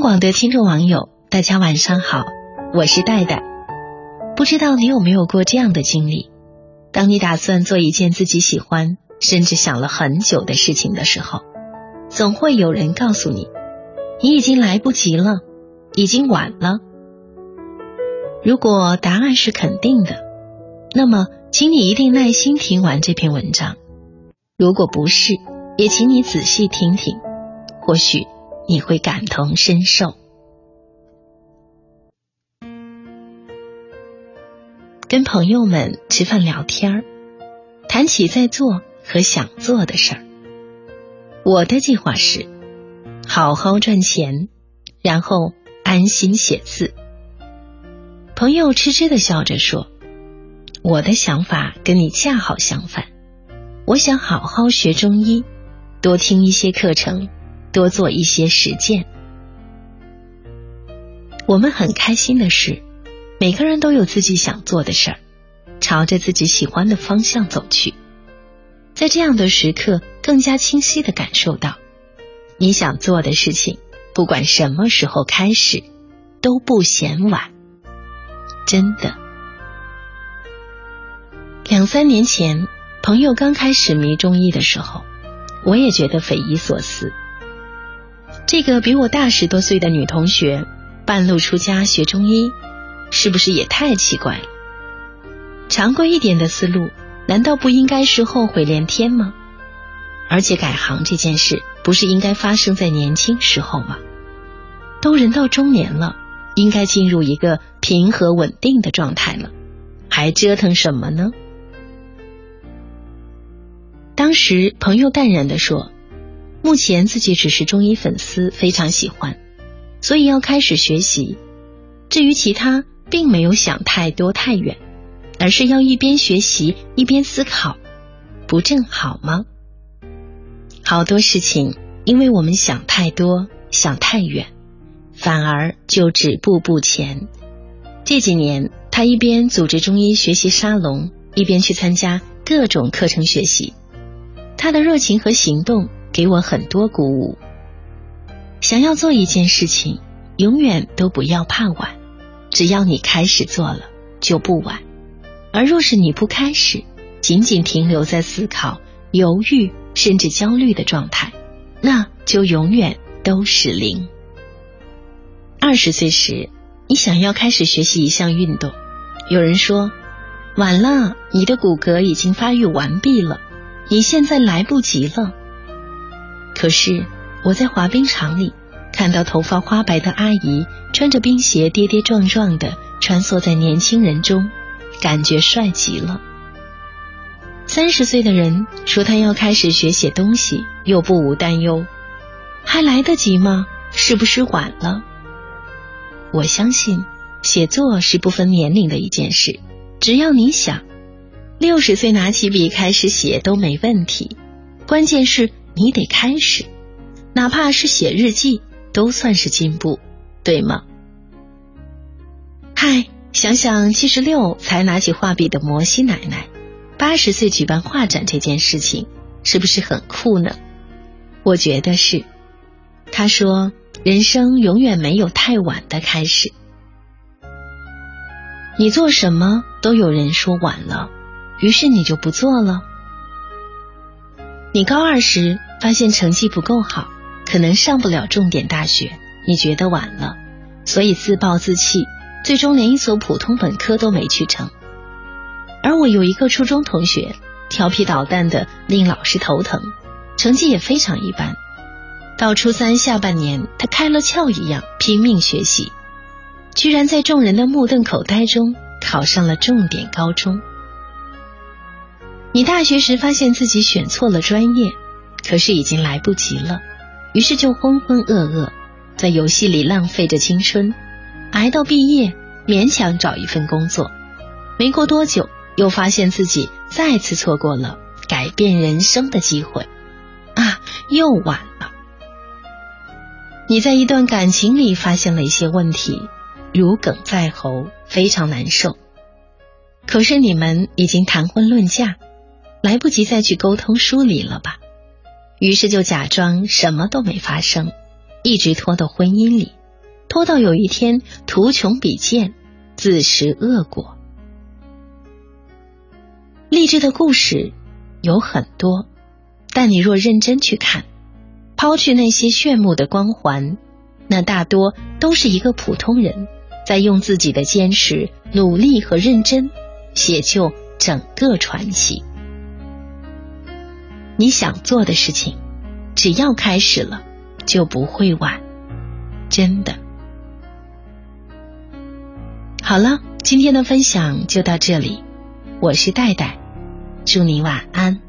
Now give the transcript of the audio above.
广的听众网友，大家晚上好，我是戴戴。不知道你有没有过这样的经历？当你打算做一件自己喜欢，甚至想了很久的事情的时候，总会有人告诉你，你已经来不及了，已经晚了。如果答案是肯定的，那么请你一定耐心听完这篇文章；如果不是，也请你仔细听听，或许你会感同身受。跟朋友们吃饭聊天儿，谈起在做和想做的事儿。我的计划是好好赚钱，然后安心写字。朋友痴痴的笑着说：“我的想法跟你恰好相反，我想好好学中医，多听一些课程，多做一些实践。”我们很开心的是。每个人都有自己想做的事儿，朝着自己喜欢的方向走去。在这样的时刻，更加清晰的感受到，你想做的事情，不管什么时候开始，都不嫌晚。真的，两三年前，朋友刚开始迷中医的时候，我也觉得匪夷所思。这个比我大十多岁的女同学，半路出家学中医。是不是也太奇怪了？常规一点的思路，难道不应该是后悔连天吗？而且改行这件事，不是应该发生在年轻时候吗？都人到中年了，应该进入一个平和稳定的状态了，还折腾什么呢？当时朋友淡然的说：“目前自己只是中医粉丝，非常喜欢，所以要开始学习。至于其他……”并没有想太多太远，而是要一边学习一边思考，不正好吗？好多事情，因为我们想太多、想太远，反而就止步不前。这几年，他一边组织中医学习沙龙，一边去参加各种课程学习。他的热情和行动给我很多鼓舞。想要做一件事情，永远都不要怕晚。只要你开始做了，就不晚；而若是你不开始，仅仅停留在思考、犹豫甚至焦虑的状态，那就永远都是零。二十岁时，你想要开始学习一项运动，有人说晚了，你的骨骼已经发育完毕了，你现在来不及了。可是我在滑冰场里。看到头发花白的阿姨穿着冰鞋跌跌撞撞的穿梭在年轻人中，感觉帅极了。三十岁的人说他要开始学写东西，又不无担忧，还来得及吗？是不是晚了？我相信写作是不分年龄的一件事，只要你想，六十岁拿起笔开始写都没问题。关键是你得开始，哪怕是写日记。都算是进步，对吗？嗨，想想七十六才拿起画笔的摩西奶奶，八十岁举办画展这件事情，是不是很酷呢？我觉得是。他说：“人生永远没有太晚的开始。”你做什么都有人说晚了，于是你就不做了。你高二时发现成绩不够好。可能上不了重点大学，你觉得晚了，所以自暴自弃，最终连一所普通本科都没去成。而我有一个初中同学，调皮捣蛋的令老师头疼，成绩也非常一般。到初三下半年，他开了窍一样拼命学习，居然在众人的目瞪口呆中考上了重点高中。你大学时发现自己选错了专业，可是已经来不及了。于是就浑浑噩噩，在游戏里浪费着青春，挨到毕业，勉强找一份工作。没过多久，又发现自己再次错过了改变人生的机会，啊，又晚了。你在一段感情里发现了一些问题，如鲠在喉，非常难受。可是你们已经谈婚论嫁，来不及再去沟通梳理了吧？于是就假装什么都没发生，一直拖到婚姻里，拖到有一天图穷匕见，自食恶果。励志的故事有很多，但你若认真去看，抛去那些炫目的光环，那大多都是一个普通人在用自己的坚持、努力和认真写就整个传奇。你想做的事情，只要开始了，就不会晚，真的。好了，今天的分享就到这里，我是戴戴，祝你晚安。